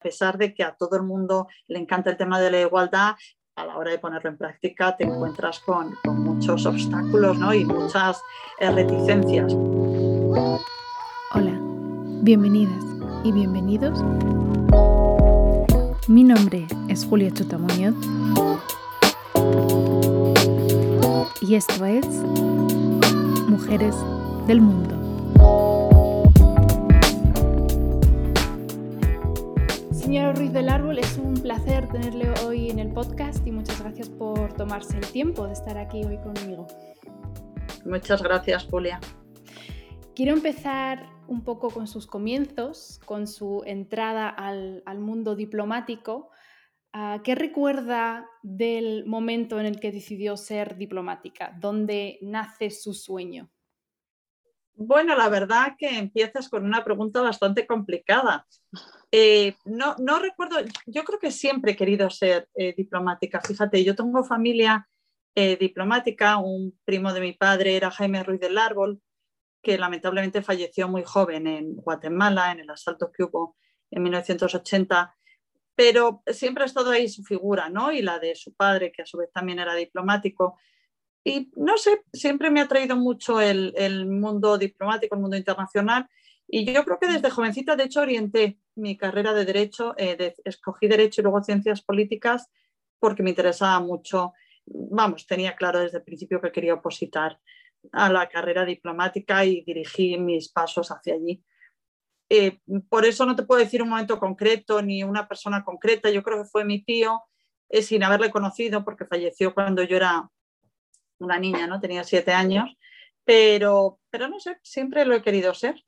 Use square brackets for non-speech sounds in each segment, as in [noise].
pesar de que a todo el mundo le encanta el tema de la igualdad, a la hora de ponerlo en práctica te encuentras con, muchos obstáculos y muchas eh, reticencias. Hola, bienvenidas y bienvenidos. Mi nombre es Julia Chutamuñoz y esto es Mujeres del Mundo. Señora Ruiz del Árbol, es un placer tenerle hoy en el podcast y muchas gracias por tomarse el tiempo de estar aquí hoy conmigo. Muchas gracias, Julia. Quiero empezar un poco con sus comienzos, con su entrada al, mundo diplomático. Ah, ¿Qué recuerda del momento en el que decidió ser diplomática? ¿Dónde nace su sueño? Bueno, la verdad que empiezas con una pregunta bastante complicada. Eh, no, no, recuerdo, yo creo que siempre he querido ser eh, diplomática. Fíjate, yo tengo familia eh, diplomática, un primo de mi padre era Jaime Ruiz del Árbol, que lamentablemente falleció muy joven en Guatemala, en el asalto que hubo en 1980, pero siempre ha estado ahí su figura, ¿no? Y la de su padre, que a su vez también era diplomático. Y no sé, siempre me ha traído mucho el, el mundo diplomático, el mundo internacional. Y yo creo que desde jovencita, de hecho, orienté mi carrera de Derecho, eh, escogí Derecho y luego Ciencias Políticas porque me interesaba mucho, vamos, tenía claro desde el principio que quería opositar a la carrera diplomática y dirigí mis pasos hacia allí. Eh, por eso no te puedo decir un momento concreto ni una persona concreta, yo creo que fue mi tío, eh, sin haberle conocido porque falleció cuando yo era una niña, ¿no? Tenía siete años, pero, pero no sé, siempre lo he querido ser.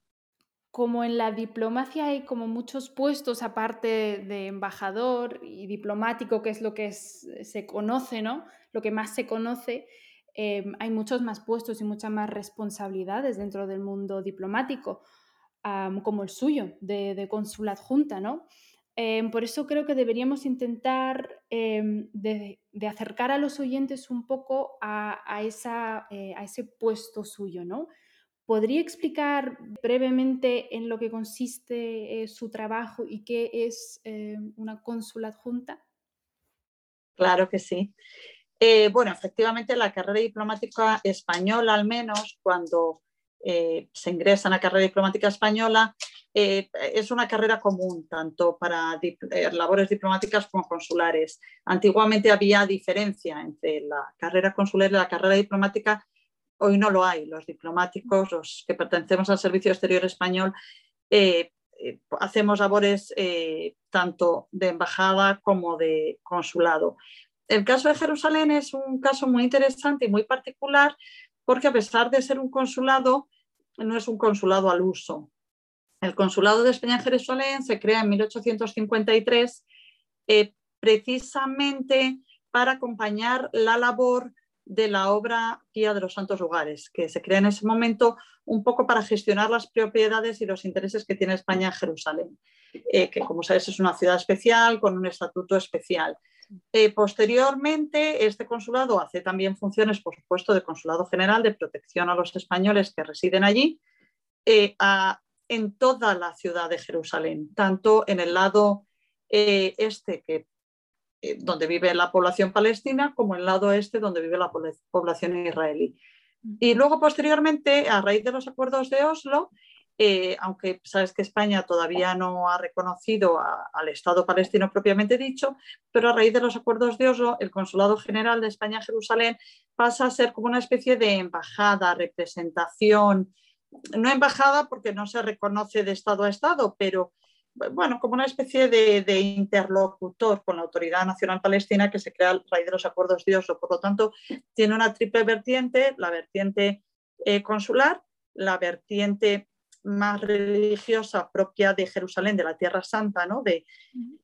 Como en la diplomacia hay como muchos puestos aparte de embajador y diplomático, que es lo que se conoce, ¿no? Lo que más se conoce, em, hay muchos más puestos y muchas más responsabilidades dentro del mundo diplomático, como el suyo, de, de cónsul adjunta, ¿no? Em, por eso creo que deberíamos intentar em, de, acercar a los oyentes un poco a, esa, eh, a, ese puesto suyo, ¿no? ¿Podría explicar brevemente en lo que consiste eh, su trabajo y qué es eh, una cónsula adjunta? Claro que sí. bueno, efectivamente la carrera diplomática española, al menos cuando se ingresa en la carrera diplomática española, eh, es una carrera común tanto para eh, labores diplomáticas como consulares. Antiguamente había diferencia entre la carrera consular y la carrera diplomática. Hoy no lo hay. Los diplomáticos, los que pertenecemos al Servicio Exterior Español, eh, hacemos labores tanto de embajada como de consulado. El caso de Jerusalén es un caso muy interesante y muy particular porque a pesar de ser un consulado, no es un consulado al uso. El Consulado de España en Jerusalén se crea en 1853 eh, precisamente para acompañar la labor de la obra Guía de los Santos Lugares, que se crea en ese momento un poco para gestionar las propiedades y los intereses que tiene España en Jerusalén, eh, que como sabes es una ciudad especial con un estatuto especial. Eh, posteriormente, este consulado hace también funciones, por supuesto, de consulado general de protección a los españoles que residen allí, a, en toda la ciudad de Jerusalén, tanto en el lado eh, este, que, eh, donde vive la población palestina, como el lado este, donde vive la población israelí. Y luego, posteriormente, a raíz de los acuerdos de Oslo, eh, aunque sabes que España todavía no ha reconocido al Estado palestino propiamente dicho, pero a raíz de los acuerdos de Oslo, el Consulado General de España en Jerusalén pasa a ser como una especie de embajada, representación, no embajada porque no se reconoce de Estado a Estado, pero bueno, como una especie de, interlocutor con la Autoridad Nacional Palestina que se crea a raíz de los acuerdos de Oslo. Por lo tanto, tiene una triple vertiente, la vertiente eh, consular, la vertiente más religiosa propia de Jerusalén, de la Tierra Santa, ¿no? de,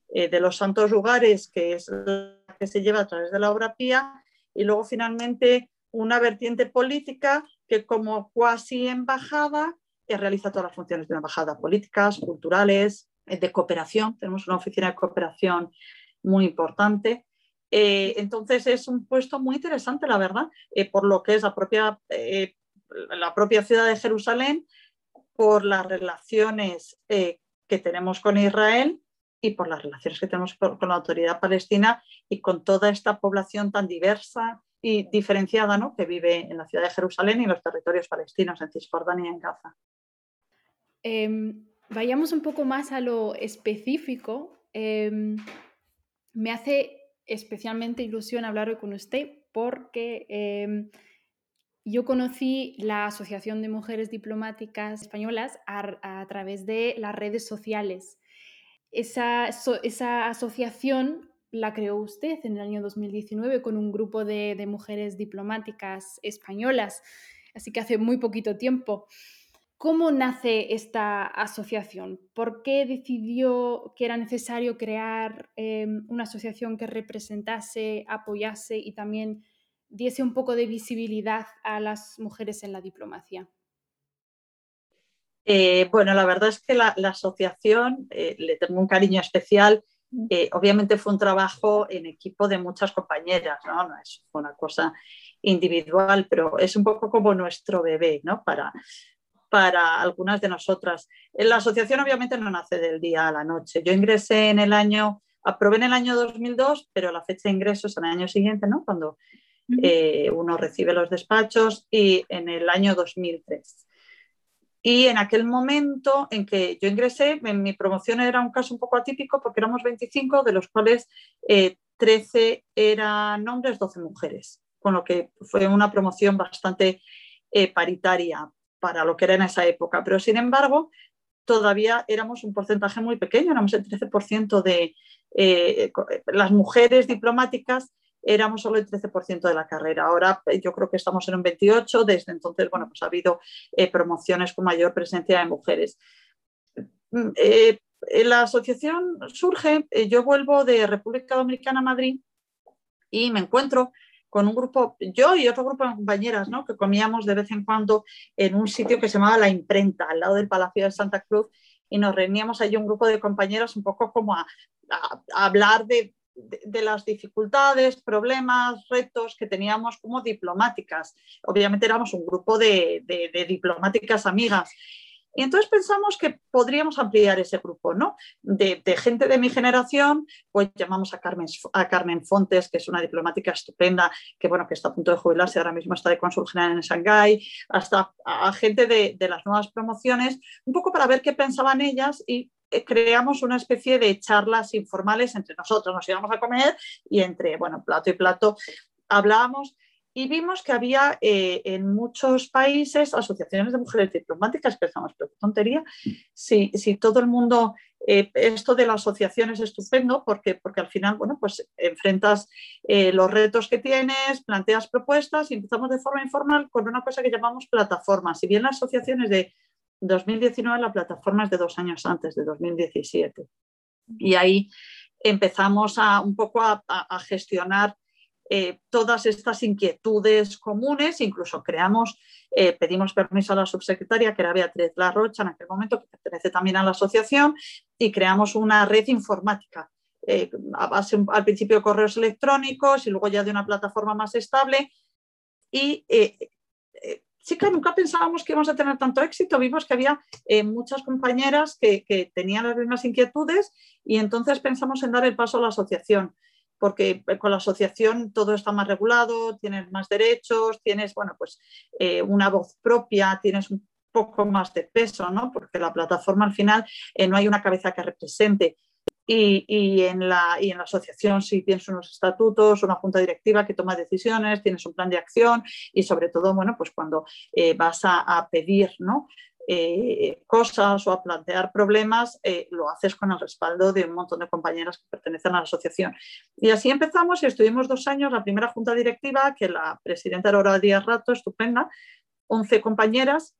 eh, de los santos lugares, que es la que se lleva a través de la obra pía, y luego finalmente una vertiente política que como cuasi embajada realiza todas las funciones de una embajada, políticas, culturales, de cooperación. Tenemos una oficina de cooperación muy importante. Eh, entonces es un puesto muy interesante, la verdad, por lo que es la propia, la propia ciudad de Jerusalén, por las relaciones que tenemos con Israel y por las relaciones que tenemos con la autoridad palestina y con toda esta población tan diversa y diferenciada ¿no? que vive en la ciudad de Jerusalén y en los territorios palestinos, en Cisjordania y en Gaza. Vayamos un poco más a lo específico. Em, me hace especialmente ilusión hablar con usted porque em, yo conocí la Asociación de Mujeres Diplomáticas Españolas a, través de las redes sociales. Esa, esa, asociación la creó usted en el año 2019 con un grupo de, de mujeres diplomáticas españolas, así que hace muy poquito tiempo. ¿Cómo nace esta asociación? ¿Por qué decidió que era necesario crear em, una asociación que representase, apoyase y también diese un poco de visibilidad a las mujeres en la diplomacia? Eh, bueno, la verdad es que la, asociación eh, le tengo un cariño especial. Mm. Eh, obviamente fue un trabajo en equipo de muchas compañeras, ¿no? no es una cosa individual, pero es un poco como nuestro bebé, ¿no? Para, para algunas de nosotras. La asociación obviamente no nace del día a la noche. Yo ingresé en el año, aprobé en el año 2002, pero la fecha de ingreso es en el año siguiente, ¿no? Cuando eh, uno recibe los despachos y en el año 2003. Y en aquel momento en que yo ingresé, en mi promoción era un caso un poco atípico porque éramos 25, de los cuales 13 eh, eran hombres, 12 mujeres, con lo que fue una promoción bastante eh, paritaria para lo que era en esa época. Pero sin embargo, todavía éramos un porcentaje muy pequeño, éramos el 13% de eh, las mujeres diplomáticas, éramos solo el 13% de la carrera. Ahora eh, yo creo que estamos en un 28%, desde entonces, bueno, pues ha habido eh, promociones con mayor presencia de mujeres. Mm, la asociación surge, yo vuelvo de República Dominicana a Madrid y me encuentro con un grupo, yo y otro grupo de compañeras, ¿no? que comíamos de vez en cuando en un sitio que se llamaba La Imprenta, al lado del Palacio de Santa Cruz, y nos reuníamos allí un grupo de compañeras un poco como a, hablar de, las dificultades, problemas, retos que teníamos como diplomáticas. Obviamente éramos un grupo de, de diplomáticas amigas y entonces pensamos que podríamos ampliar ese grupo, ¿no? De, gente de mi generación, pues llamamos a Carmen, a Carmen Fontes, que es una diplomática estupenda, que bueno, que está a punto de jubilarse, ahora mismo está de cónsul general en Shanghái, hasta a gente de, de las nuevas promociones, un poco para ver qué pensaban ellas y eh, creamos una especie de charlas informales entre nosotros, nos íbamos a comer y entre, bueno, plato y plato hablábamos y vimos que había eh, en muchos países asociaciones de mujeres diplomáticas, pensamos, pero qué tontería, si, si todo el mundo, eh, esto de la asociación es estupendo porque, porque al final, bueno, pues enfrentas eh, los retos que tienes, planteas propuestas y empezamos de forma informal con una cosa que llamamos plataforma. Si bien la asociación es de 2019, la plataforma es de dos años antes, de 2017. Y ahí empezamos a, un poco a, a gestionar eh, todas estas inquietudes comunes, incluso creamos, eh, pedimos permiso a la subsecretaria, que era Beatriz Larrocha en aquel momento, que pertenece también a la asociación, y creamos una red informática. Eh, a base al principio de correos electrónicos y luego ya de una plataforma más estable. Y sí que nunca pensábamos que íbamos a tener tanto éxito. Vimos que había muchas compañeras que, que, tenían las mismas inquietudes y entonces pensamos en dar el paso a la asociación porque eh, con la asociación todo está más regulado, tienes más derechos, tienes, bueno, pues eh, una voz propia, tienes un poco más de peso, ¿no? Porque la plataforma al final eh, no hay una cabeza que represente. Y, en la, y en la asociación sí tienes unos estatutos, una junta directiva que toma decisiones, tienes un plan de acción y sobre todo, bueno, pues cuando vas a, a pedir, ¿no? Eh, cosas o a plantear problemas, eh, lo haces con el respaldo de un montón de compañeras que pertenecen a la asociación. Y así empezamos y estuvimos dos años, la primera junta directiva, que la presidenta era Aurora Díaz Rato, estupenda, 11 compañeras,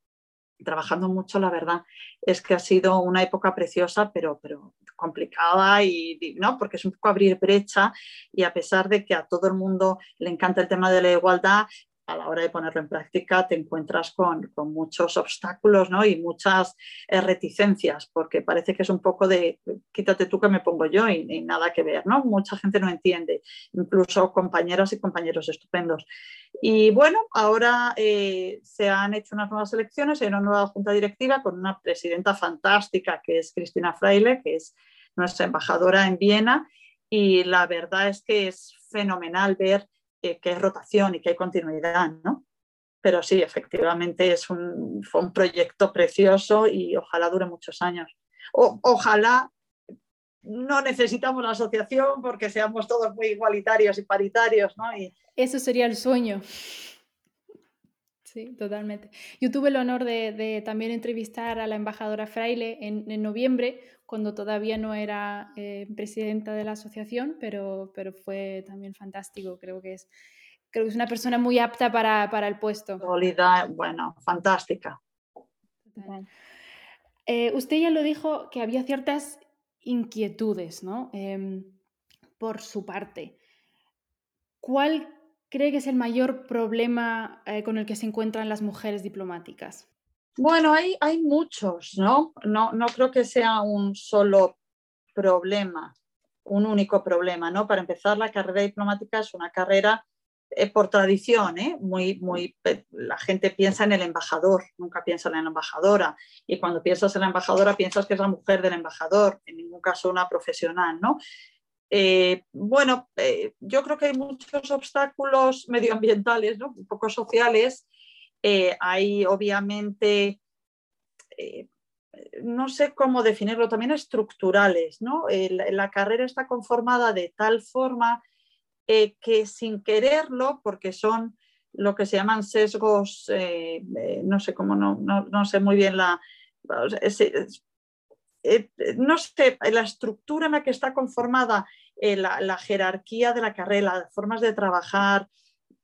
trabajando mucho, la verdad. Es que ha sido una época preciosa, pero, pero complicada y no, porque es un poco abrir brecha y a pesar de que a todo el mundo le encanta el tema de la igualdad, a la hora de ponerlo en práctica te encuentras con, muchos obstáculos ¿no? y muchas eh, reticencias, porque parece que es un poco de quítate tú que me pongo yo y, nada que ver, ¿no? Mucha gente no entiende, incluso compañeras y compañeros estupendos. Y bueno, ahora eh, se han hecho unas nuevas elecciones, hay una nueva junta directiva con una presidenta fantástica que es Cristina Fraile, que es nuestra embajadora en Viena, y la verdad es que es fenomenal ver que hay rotación y que hay continuidad, ¿no? Pero sí, efectivamente es un, fue un proyecto precioso y ojalá dure muchos años. ojalá no necesitamos la asociación porque seamos todos muy igualitarios y paritarios, ¿no? Y... Eso sería el sueño. Sí, totalmente. Yo tuve el honor de, también entrevistar a la embajadora Fraile en, noviembre, cuando todavía no era eh, presidenta de la asociación, pero, pero fue también fantástico. Creo que es, creo que es una persona muy apta para, para el puesto. bueno, fantástica. Eh, usted ya lo dijo que había ciertas inquietudes, ¿no? Em, por su parte. ¿Cuál cree que es el mayor problema eh, con el que se encuentran las mujeres diplomáticas? Bueno, hay, hay muchos, ¿no? ¿no? No creo que sea un solo problema, un único problema, ¿no? Para empezar, la carrera diplomática es una carrera eh, por tradición, ¿eh? muy, muy, la gente piensa en el embajador, nunca piensa en la embajadora. Y cuando piensas en la embajadora, piensas que es la mujer del embajador, en ningún caso una profesional, ¿no? Eh, bueno, eh, yo creo que hay muchos obstáculos medioambientales, ¿no? un poco sociales. Hay obviamente, no sé cómo definirlo, también estructurales. ¿no? la carrera está conformada de tal forma eh, que sin quererlo, porque son lo que se llaman sesgos, eh, eh, no sé cómo, no, no, sé muy bien la... no sé, la estructura en la que está conformada la, jerarquía de la carrera, las formas de trabajar,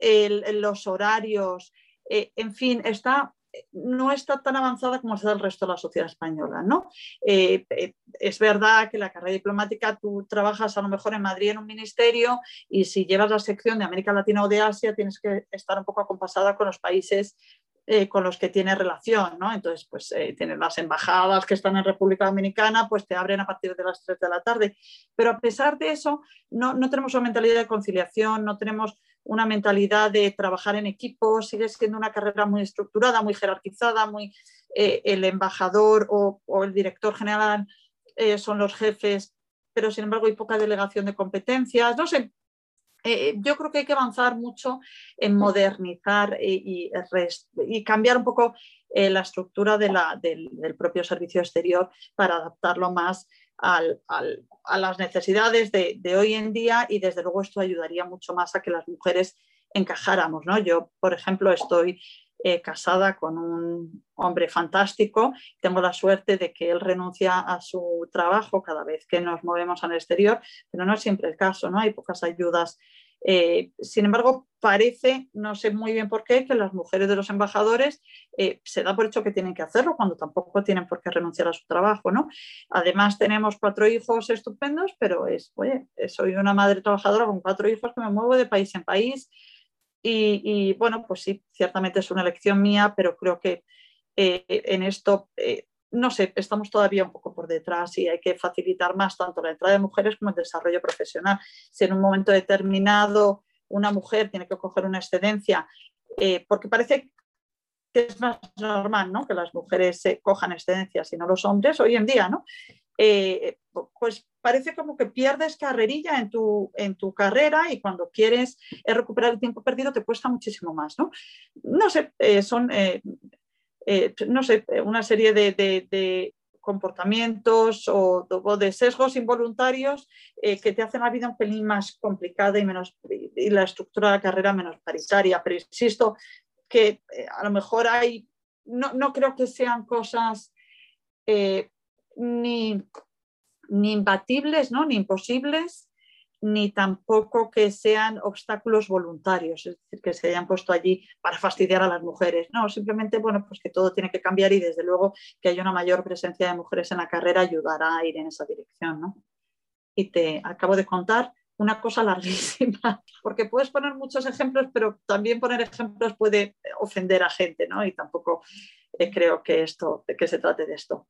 los horarios, en fin, está no está tan avanzada como está el resto de la sociedad española. ¿no? Eh, eh, es verdad que la carrera diplomática tú trabajas a lo mejor en Madrid en un ministerio y si llevas la sección de América Latina o de Asia tienes que estar un poco acompasada con los países eh, con los que tienes relación, ¿no? Entonces, pues tienes las embajadas que están en República Dominicana, pues te abren a partir de las 3 de la tarde. Pero a pesar de eso, no, no tenemos una mentalidad de conciliación, no tenemos una mentalidad de trabajar en equipo, sigue siendo una carrera muy estructurada, muy jerarquizada, muy eh, el embajador o, el director general eh, son los jefes, pero sin embargo hay poca delegación de competencias. No sé, eh, yo creo que hay que avanzar mucho en modernizar y, cambiar un poco la estructura del, del, propio servicio exterior para adaptarlo más a las necesidades de, hoy en día y desde luego esto ayudaría mucho más a que las mujeres encajáramos. ¿no? Yo, por ejemplo, estoy eh, casada con un hombre fantástico, tengo la suerte de que él renuncia a su trabajo cada vez que nos movemos al exterior, pero no es siempre el caso, ¿no? hay pocas ayudas eh, sin embargo, parece, no sé muy bien por qué, que las mujeres de los embajadores eh, se da por hecho que tienen que hacerlo cuando tampoco tienen por qué renunciar a su trabajo. ¿no? Además, tenemos cuatro hijos estupendos, pero es, oye, soy una madre trabajadora con cuatro hijos que me muevo de país en país. Y, bueno, pues sí, ciertamente es una elección mía, pero creo que eh, en esto no sé, estamos todavía un poco por detrás y hay que facilitar más tanto la entrada de mujeres como el desarrollo profesional. Si en un momento determinado una mujer tiene que coger una excedencia, eh, porque parece que es más normal ¿no? que las mujeres se cojan excedencias y no los hombres hoy en día, ¿no? Eh, pues parece como que pierdes carrerilla en tu, en tu carrera y cuando quieres recuperar el tiempo perdido te cuesta muchísimo más, ¿no? No sé, eh, son eh, no sé, una serie de, comportamientos o, de sesgos involuntarios eh, que te hacen la vida un pelín más complicada y, menos, y la estructura de la carrera menos paritaria. Pero insisto que eh, a lo mejor hay, no, creo que sean cosas ni, ni imbatibles, ¿no? ni imposibles, ni tampoco que sean obstáculos voluntarios, es decir, que se hayan puesto allí para fastidiar a las mujeres. No, simplemente, bueno, pues que todo tiene que cambiar y desde luego que haya una mayor presencia de mujeres en la carrera ayudará a ir en esa dirección, ¿no? Y te acabo de contar una cosa larguísima, [laughs] porque puedes poner muchos ejemplos, pero también poner ejemplos puede ofender a gente, ¿no? Y tampoco eh, creo que esto, que se trate de esto.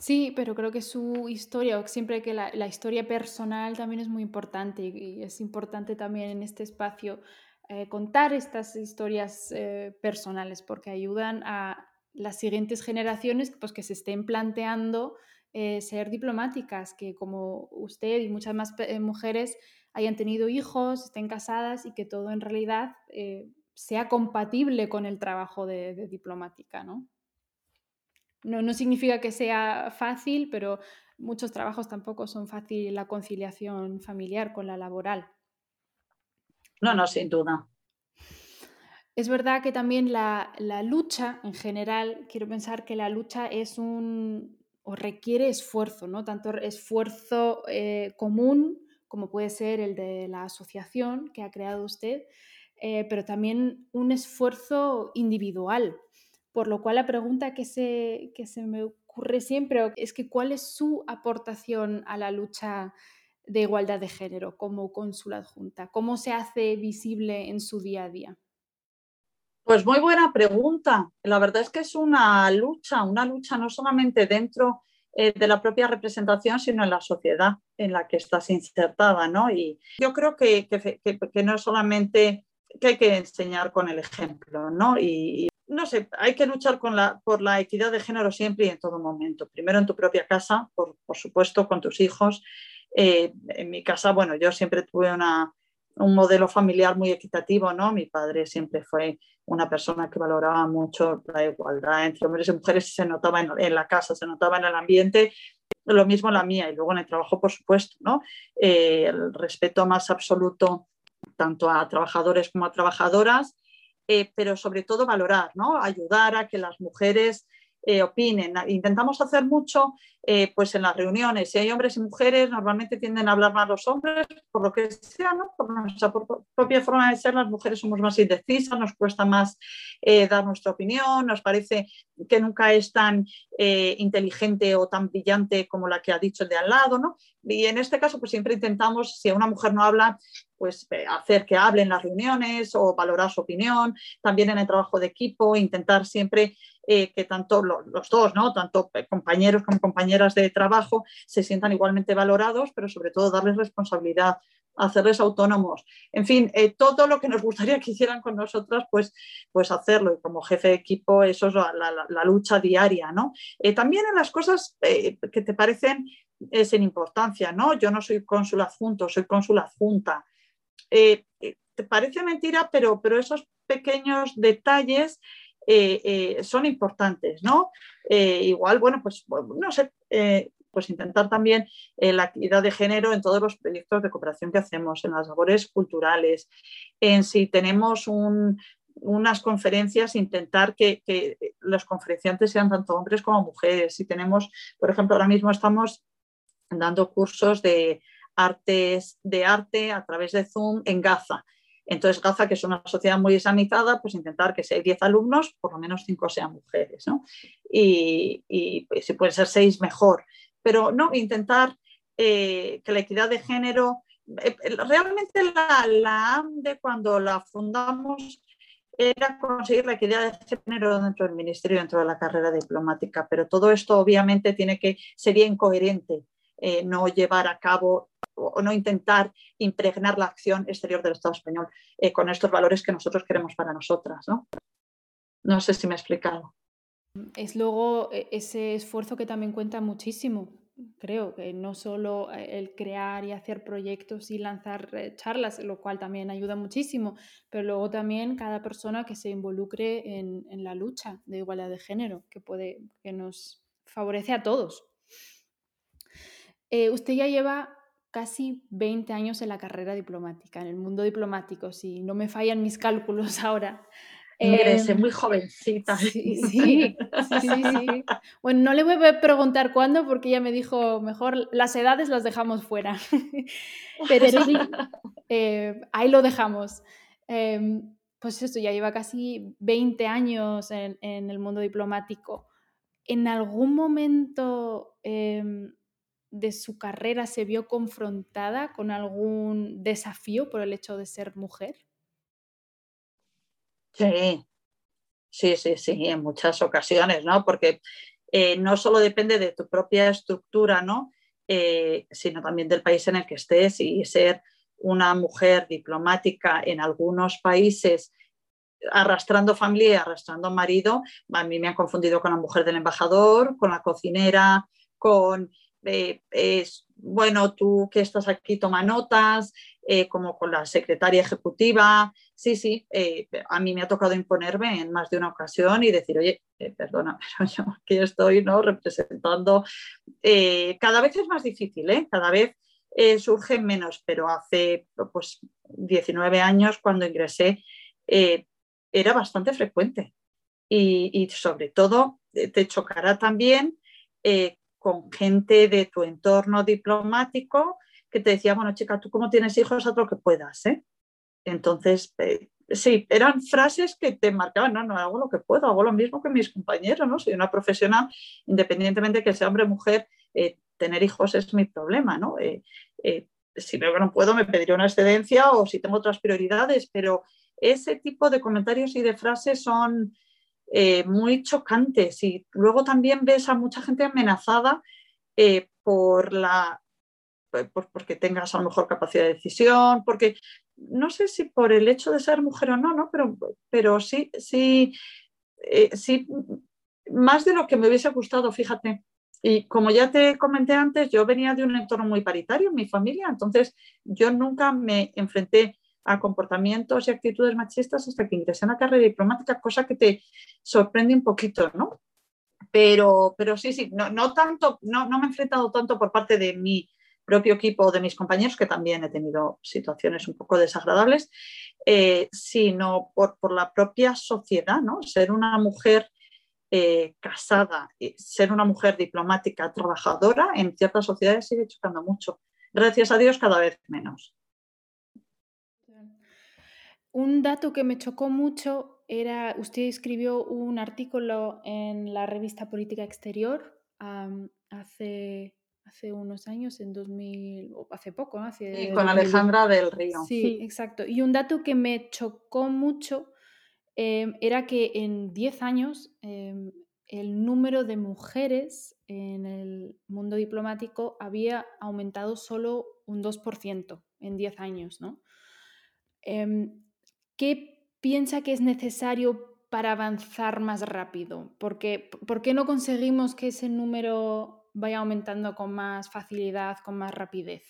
Sí, pero creo que su historia, siempre que la, historia personal también es muy importante y, es importante también en este espacio eh, contar estas historias eh, personales porque ayudan a las siguientes generaciones pues, que se estén planteando eh, ser diplomáticas, que como usted y muchas más mujeres hayan tenido hijos, estén casadas y que todo en realidad sea compatible con el trabajo de, diplomática, ¿no? ¿No? ¿no? significa que sea fácil, pero muchos trabajos tampoco son fácil la conciliación familiar con la laboral. No, no, sin duda. Es verdad que también la, lucha en general, quiero pensar que la lucha es un o requiere esfuerzo, ¿no? Tanto esfuerzo eh, común como puede ser el de la asociación que ha creado usted, eh, pero también un esfuerzo individual. Por lo cual la pregunta que se, que se me ocurre siempre es que cuál es su aportación a la lucha de igualdad de género como cónsula adjunta, cómo se hace visible en su día a día. Pues muy buena pregunta. La verdad es que es una lucha, una lucha no solamente dentro eh, de la propia representación, sino en la sociedad en la que estás insertada, ¿no? Y yo creo que, que, no es solamente que hay que enseñar con el ejemplo, ¿no? No sé, hay que luchar por la equidad de género siempre y en todo momento. Primero en tu propia casa, por, por supuesto, con tus hijos. Eh, en mi casa, bueno, yo siempre tuve una, un modelo familiar muy equitativo, ¿no? Mi padre siempre fue una persona que valoraba mucho la igualdad entre hombres y mujeres se notaba en, la casa, se notaba en el ambiente, lo mismo en la mía y luego en el trabajo, por supuesto, ¿no? Eh, el respeto más absoluto tanto a trabajadores como a trabajadoras, eh, pero sobre todo valorar, ¿no? Ayudar a que las mujeres eh, opinen. Intentamos hacer mucho eh, pues en las reuniones. Si hay hombres y mujeres, normalmente tienden a hablar más los hombres, por lo que sea, ¿no? por nuestra propia forma de ser, las mujeres somos más indecisas, nos cuesta más eh, dar nuestra opinión, nos parece que nunca es tan inteligente o tan brillante como la que ha dicho el de al lado. ¿no? Y en este caso, pues siempre intentamos, si una mujer no habla, pues hacer que hable en las reuniones o valorar su opinión, también en el trabajo de equipo, intentar siempre eh, que tanto los, dos, ¿no? tanto compañeros como compañeras de trabajo, se sientan igualmente valorados, pero sobre todo darles responsabilidad, hacerles autónomos. En fin, eh, todo lo que nos gustaría que hicieran con nosotras, pues, pues hacerlo. Y como jefe de equipo, eso es la, lucha diaria. ¿no? Eh, también en las cosas que te parecen sin importancia, ¿no? Yo no soy cónsul adjunto, soy cónsul adjunta. te parece mentira, pero, pero esos pequeños detalles eh, eh, son importantes, ¿no? Eh, igual, bueno, pues no sé, pues intentar también la actividad de género en todos los proyectos de cooperación que hacemos, en las labores culturales, en si tenemos unas conferencias, intentar que, que, los conferenciantes sean tanto hombres como mujeres. Si tenemos, por ejemplo, ahora mismo estamos dando cursos de artes de arte a través de Zoom en Gaza. Entonces, Gaza, que es una sociedad muy islamizada, pues intentar que si hay 10 alumnos, por lo menos 5 sean mujeres, ¿no? Y, pues, si pueden ser 6, mejor. Pero no, intentar eh, que la equidad de género, eh, realmente la, la AMDE cuando la fundamos era conseguir la equidad de género dentro del ministerio, dentro de la carrera diplomática, pero todo esto obviamente tiene que, sería incoherente eh, no llevar a cabo o no intentar impregnar la acción exterior del Estado español eh, con estos valores que nosotros queremos para nosotras. ¿no? no sé si me he explicado. Es luego e, ese esfuerzo que también cuenta muchísimo, creo, que no solo eh, el crear y hacer proyectos y lanzar charlas, lo cual también ayuda muchísimo, pero luego también cada persona que se involucre en, en la lucha de igualdad de género, que, puede, que nos favorece a todos. Usted ya lleva casi 20 años en la carrera diplomática, en el mundo diplomático, si no me fallan mis cálculos [laughs] ahora. Ingresé em, muy jovencita. [laughs] Sí, sí, sí, Bueno, no le voy a preguntar cuándo porque ella me dijo, mejor las edades las dejamos fuera. [laughs] Pero sí, eh, ahí lo dejamos. Em, pues esto, ya lleva casi 20 años en, el mundo diplomático. ¿En algún momento em, de su carrera se vio confrontada con algún desafío por el hecho de ser mujer? Sí, sí, sí, sí, en muchas ocasiones, ¿no? Porque eh, no solo depende de tu propia estructura, ¿no? Eh, sino también del país en el que estés y ser una mujer diplomática en algunos países arrastrando familia, arrastrando marido, a mí me han confundido con la mujer del embajador, con la cocinera, con, eh, bueno, tú que estás aquí toma notas, eh, como con la secretaria ejecutiva. Sí, sí, eh, a mí me ha tocado imponerme en más de una ocasión y decir, oye, perdona, [laughs] pero yo aquí estoy ¿no? representando. cada vez es más difícil, ¿eh? cada vez surge menos, pero hace pues, 19 años cuando ingresé era bastante frecuente. Y, sobre todo te chocará también con gente de tu entorno diplomático que te decía, bueno, chica, tú como tienes hijos, haz lo que puedas. ¿eh? Entonces, eh, sí, eran frases que te marcaban, no, no, hago lo que puedo, hago lo mismo que mis compañeros, ¿no? Soy una profesional, independientemente de que sea hombre o mujer, eh, tener hijos es mi problema, ¿no? si veo que no puedo, me pediré una excedencia o si tengo otras prioridades, pero ese tipo de comentarios y de frases son eh, muy chocantes y luego también ves a mucha gente amenazada eh, por la pues, porque tengas a lo mejor capacidad de decisión, porque no sé si por el hecho de ser mujer o no, ¿no? Pero, pero sí, sí, eh, sí, más de lo que me hubiese gustado, fíjate. Y como ya te comenté antes, yo venía de un entorno muy paritario en mi familia, entonces yo nunca me enfrenté a comportamientos y actitudes machistas hasta que ingresé en la carrera diplomática, cosa que te sorprende un poquito, ¿no? Pero, pero sí, sí, no, no tanto, no, no me he enfrentado tanto por parte de mi propio equipo o de mis compañeros, que también he tenido situaciones un poco desagradables, eh, sino por, por, la propia sociedad, ¿no? Ser una mujer eh, casada, ser una mujer diplomática, trabajadora, en ciertas sociedades sigue chocando mucho. Gracias a Dios, cada vez menos. Un dato que me chocó mucho era, usted escribió un artículo en la revista Política Exterior hace, hace unos años, en 2000, hace poco, ¿no? sí, con Alejandra del Río. Sí, exacto. Y un dato que me chocó mucho em, era que en 10 años em, el número de mujeres en el mundo diplomático había aumentado solo un 2% en 10 años, ¿no? Em, ¿qué piensa que es necesario para avanzar más rápido? Porque, ¿Por qué no conseguimos que ese número vaya aumentando con más facilidad, con más rapidez?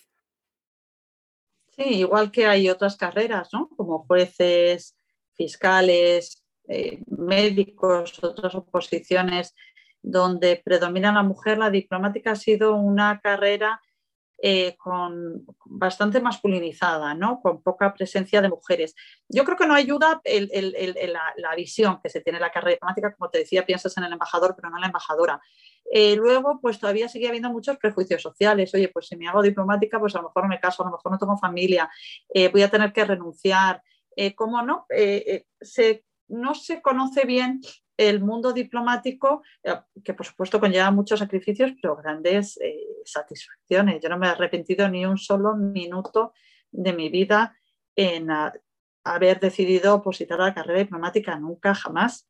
Sí, igual que hay otras carreras, ¿no? Como jueces, fiscales, eh, médicos, otras oposiciones donde predomina la mujer, la diplomática ha sido una carrera eh, con, bastante masculinizada, ¿no? con poca presencia de mujeres. Yo creo que no ayuda la, visión que se tiene en la carrera diplomática, como te decía, piensas en el embajador, pero no en la embajadora. Eh, luego, pues todavía sigue habiendo muchos prejuicios sociales. Oye, pues si me hago diplomática, pues a lo mejor me caso, a lo mejor no tengo familia, eh, voy a tener que renunciar. ¿Cómo no? se, no se conoce bien el mundo diplomático, eh, que por supuesto conlleva muchos sacrificios, pero grandes eh, satisfacciones. Yo no me he arrepentido ni un solo minuto de mi vida en haber decidido opositar a la carrera diplomática, nunca, jamás.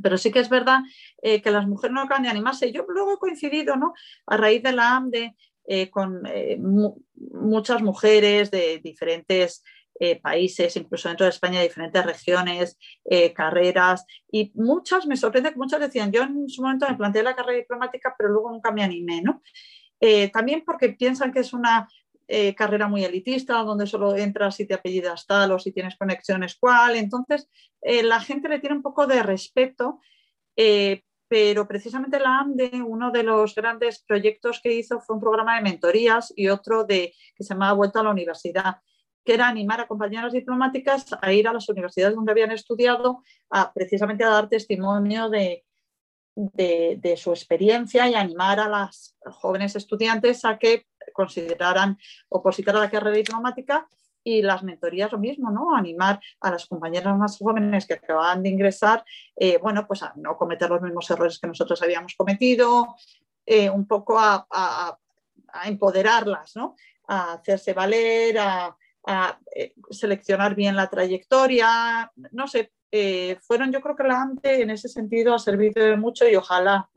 Pero sí que es verdad eh, que las mujeres no acaban de animarse. Yo luego he coincidido, ¿no? A raíz de la AMDE, con muchas mujeres de diferentes eh, países, incluso dentro de España, diferentes regiones, eh, carreras, y muchas, me sorprende que muchas decían, yo en su momento me planteé la carrera diplomática, pero luego nunca me animé, ¿no? Eh, también porque piensan que es una carrera muy elitista, donde solo entras si te apellidas tal o si tienes conexiones cual, entonces la gente le tiene un poco de respeto pero precisamente la AMDE, uno de los grandes proyectos que hizo fue un programa de mentorías y otro de, que se llamaba Vuelta a la Universidad que era animar a compañeras diplomáticas a ir a las universidades donde habían estudiado, a, precisamente a dar testimonio de, su experiencia y animar a las jóvenes estudiantes a que consideraran opositar a la carrera diplomática y las mentorías lo mismo, ¿no? Animar a las compañeras más jóvenes que acababan de ingresar, eh, bueno, pues a no cometer los mismos errores que nosotros habíamos cometido, eh, un poco a, a, a, empoderarlas, ¿no? A hacerse valer, a, a eh, seleccionar bien la trayectoria, no sé, eh, fueron yo creo que la ANTE en ese sentido ha servido de mucho y ojalá,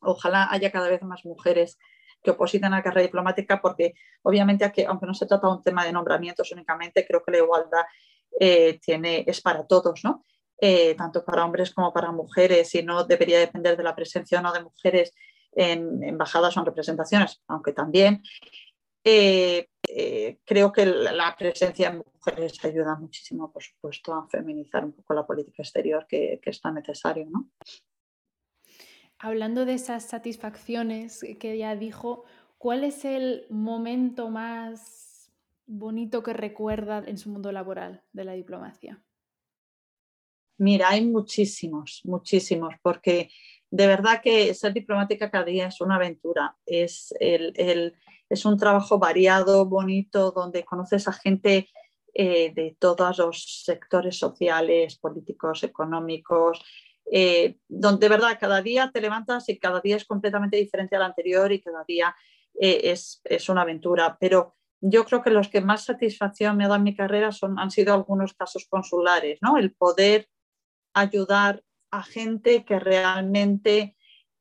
ojalá haya cada vez más mujeres que opositan a la carrera diplomática porque obviamente aunque no se trata de un tema de nombramientos únicamente, creo que la igualdad eh, tiene, es para todos, ¿no? tanto para hombres como para mujeres y no debería depender de la presencia o no de mujeres en embajadas o en representaciones, aunque también eh, eh, creo que la presencia de mujeres ayuda muchísimo, por supuesto, a feminizar un poco la política exterior que, que es tan necesario. ¿no? Hablando de esas satisfacciones que ya dijo, ¿cuál es el momento más bonito que recuerda en su mundo laboral de la diplomacia? Mira, hay muchísimos, muchísimos, porque de verdad que ser diplomática cada día es una aventura, es, el, es un trabajo variado, bonito, donde conoces a gente eh, de todos los sectores sociales, políticos, económicos, eh, donde de verdad cada día te levantas y cada día es completamente diferente al anterior y cada día eh, es, es, una aventura. Pero yo creo que los que más satisfacción me ha dado en mi carrera son, han sido algunos casos consulares, ¿no? El poder ayudar a gente que realmente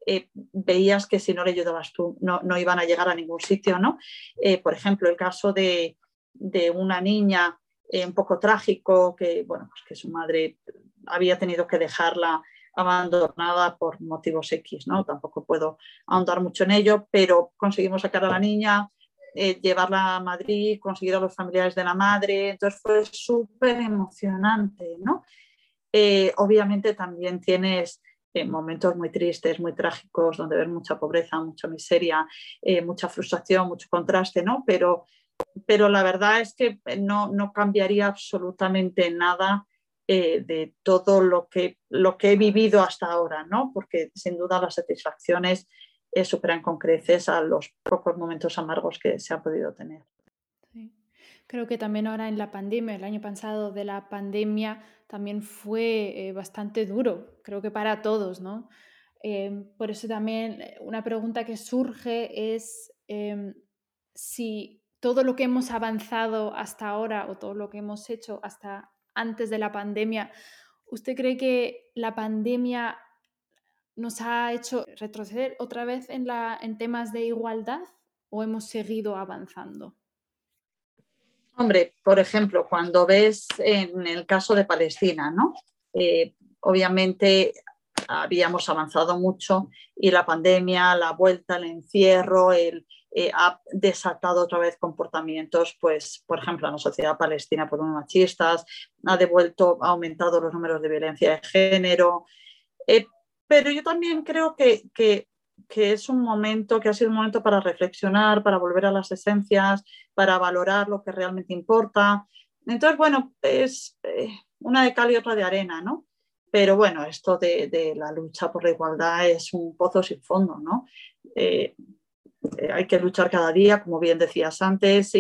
eh, veías que si no le ayudabas tú no, no, iban a llegar a ningún sitio, ¿no? Eh, por ejemplo, el caso de, de una niña eh, un poco trágico que, bueno, pues que su madre había tenido que dejarla abandonada por motivos X, ¿no? Tampoco puedo ahondar mucho en ello, pero conseguimos sacar a la niña, llevarla a Madrid, conseguir a los familiares de la madre, entonces fue súper emocionante, ¿no? Obviamente también tienes eh, momentos muy tristes, muy trágicos, donde ves mucha pobreza, mucha miseria, eh, mucha frustración, mucho contraste, ¿no? Pero, pero la verdad es que no, no cambiaría absolutamente nada de todo lo que, lo que he vivido hasta ahora, ¿no? Porque sin duda las satisfacciones superan con creces a los pocos momentos amargos que se han podido tener. Creo que también ahora en la pandemia, el año pasado de la pandemia, también fue eh, bastante duro, creo que para todos, ¿no? Em, por eso también eh, una pregunta que surge es em, si todo lo que hemos avanzado hasta ahora o todo lo que hemos hecho hasta antes de la pandemia, ¿usted cree que la pandemia nos ha hecho retroceder otra vez en, la, en temas de igualdad o hemos seguido avanzando? Hombre, por ejemplo, cuando ves en el caso de Palestina, ¿no? Eh, obviamente habíamos avanzado mucho y la pandemia, la vuelta, el encierro, el, eh, ha desatado otra vez comportamientos, pues, por ejemplo, en la sociedad palestina por unos machistas, ha devuelto, ha aumentado los números de violencia de género. Eh, pero yo también creo que, que que es un momento, que ha sido un momento para reflexionar, para volver a las esencias, para valorar lo que realmente importa. Entonces, bueno, es eh, una de cal y otra de arena, ¿no? Pero bueno, esto de, la lucha por la igualdad es un pozo sin fondo, ¿no? Eh, eh, hay que luchar cada día, como bien decías antes,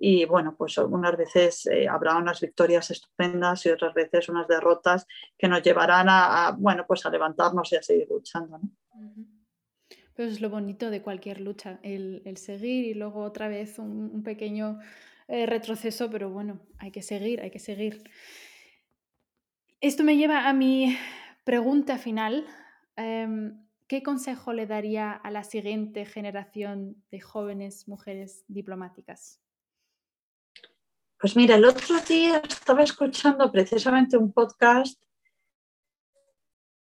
y, bueno, pues algunas veces habrá unas victorias estupendas y otras veces unas derrotas que nos llevarán a, bueno, pues a levantarnos y a seguir luchando. ¿no? Pero es lo bonito de cualquier lucha, el, seguir y luego otra vez un, pequeño eh, retroceso, pero bueno, hay que seguir, hay que seguir. Esto me lleva a mi pregunta final. Em, ¿Qué consejo le daría a la siguiente generación de jóvenes mujeres diplomáticas? Pues mira, el otro día estaba escuchando precisamente un podcast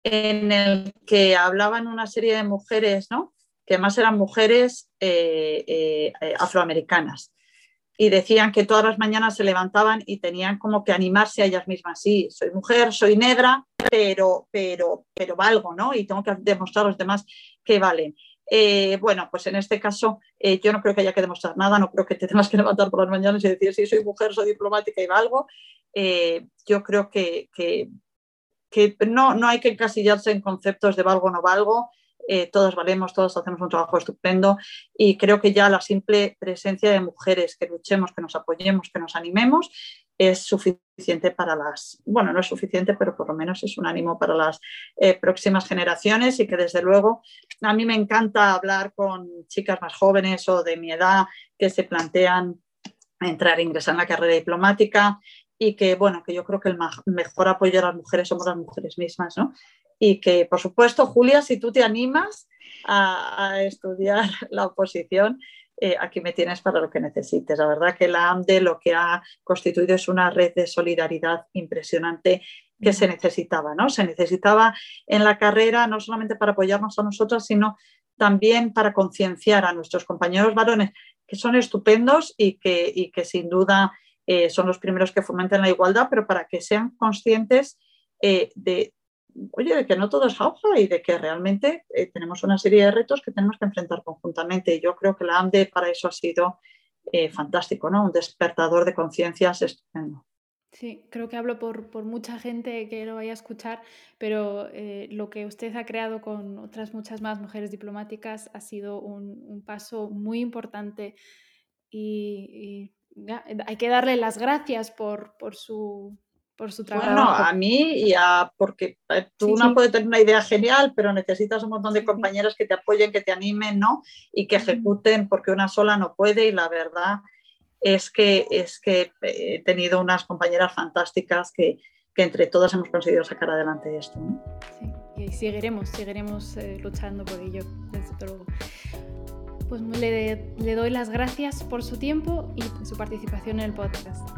en el que hablaban una serie de mujeres, ¿no? que además eran mujeres eh, eh, eh, afroamericanas. Y decían que todas las mañanas se levantaban y tenían como que animarse a ellas mismas. Sí, soy mujer, soy negra, pero, pero, pero valgo, ¿no? Y tengo que demostrar a los demás que valen. bueno, pues en este caso yo no creo que haya que demostrar nada, no creo que te tengas que levantar por las mañanas y decir, sí, soy mujer, soy diplomática y valgo. yo creo que, que, que no, no hay que encasillarse en conceptos de valgo o no valgo, eh, todos valemos, todos hacemos un trabajo estupendo. Y creo que ya la simple presencia de mujeres que luchemos, que nos apoyemos, que nos animemos es suficiente para las, bueno, no es suficiente, pero por lo menos es un ánimo para las eh, próximas generaciones y que desde luego a mí me encanta hablar con chicas más jóvenes o de mi edad que se plantean entrar, ingresar en la carrera diplomática y que, bueno, que yo creo que el mejor apoyo a las mujeres somos las mujeres mismas, ¿no? Y que, por supuesto, Julia, si tú te animas a, estudiar [laughs] la oposición, eh, aquí me tienes para lo que necesites. La verdad que la AMDE lo que ha constituido es una red de solidaridad impresionante que se necesitaba, ¿no? Se necesitaba en la carrera no solamente para apoyarnos a nosotras, sino también para concienciar a nuestros compañeros varones, que son estupendos y que, y que sin duda eh, son los primeros que fomentan la igualdad, pero para que sean conscientes eh, de, oye, de que no todo es jauja y de que realmente eh, tenemos una serie de retos que tenemos que enfrentar conjuntamente. Y yo creo que la AMDE para eso ha sido fantástico, ¿no? Un despertador de conciencias estupendo. Sí, creo que hablo por, mucha gente que lo vaya a escuchar, pero lo que usted ha creado con otras muchas más mujeres diplomáticas ha sido un, paso muy importante y hay que darle las gracias por, por, su, por su trabajo. Bueno, a mí y a, porque eh, tú no puedes tener una idea genial, pero necesitas un montón de compañeros que te apoyen, que te animen, ¿no? Y que ejecuten, porque una sola no puede y la verdad es que, es que he tenido unas compañeras fantásticas que, que entre todas hemos conseguido sacar adelante esto. ¿no? Sí, y seguiremos, seguiremos eh, luchando por ello, desde luego pues le, le doy las gracias por su tiempo y su participación en el podcast.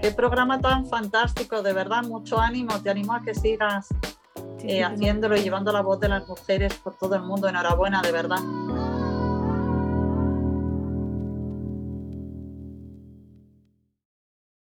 Qué programa tan fantástico, de verdad, mucho ánimo, te animo a que sigas eh, haciéndolo y llevando la voz de las mujeres por todo el mundo. Enhorabuena, de verdad.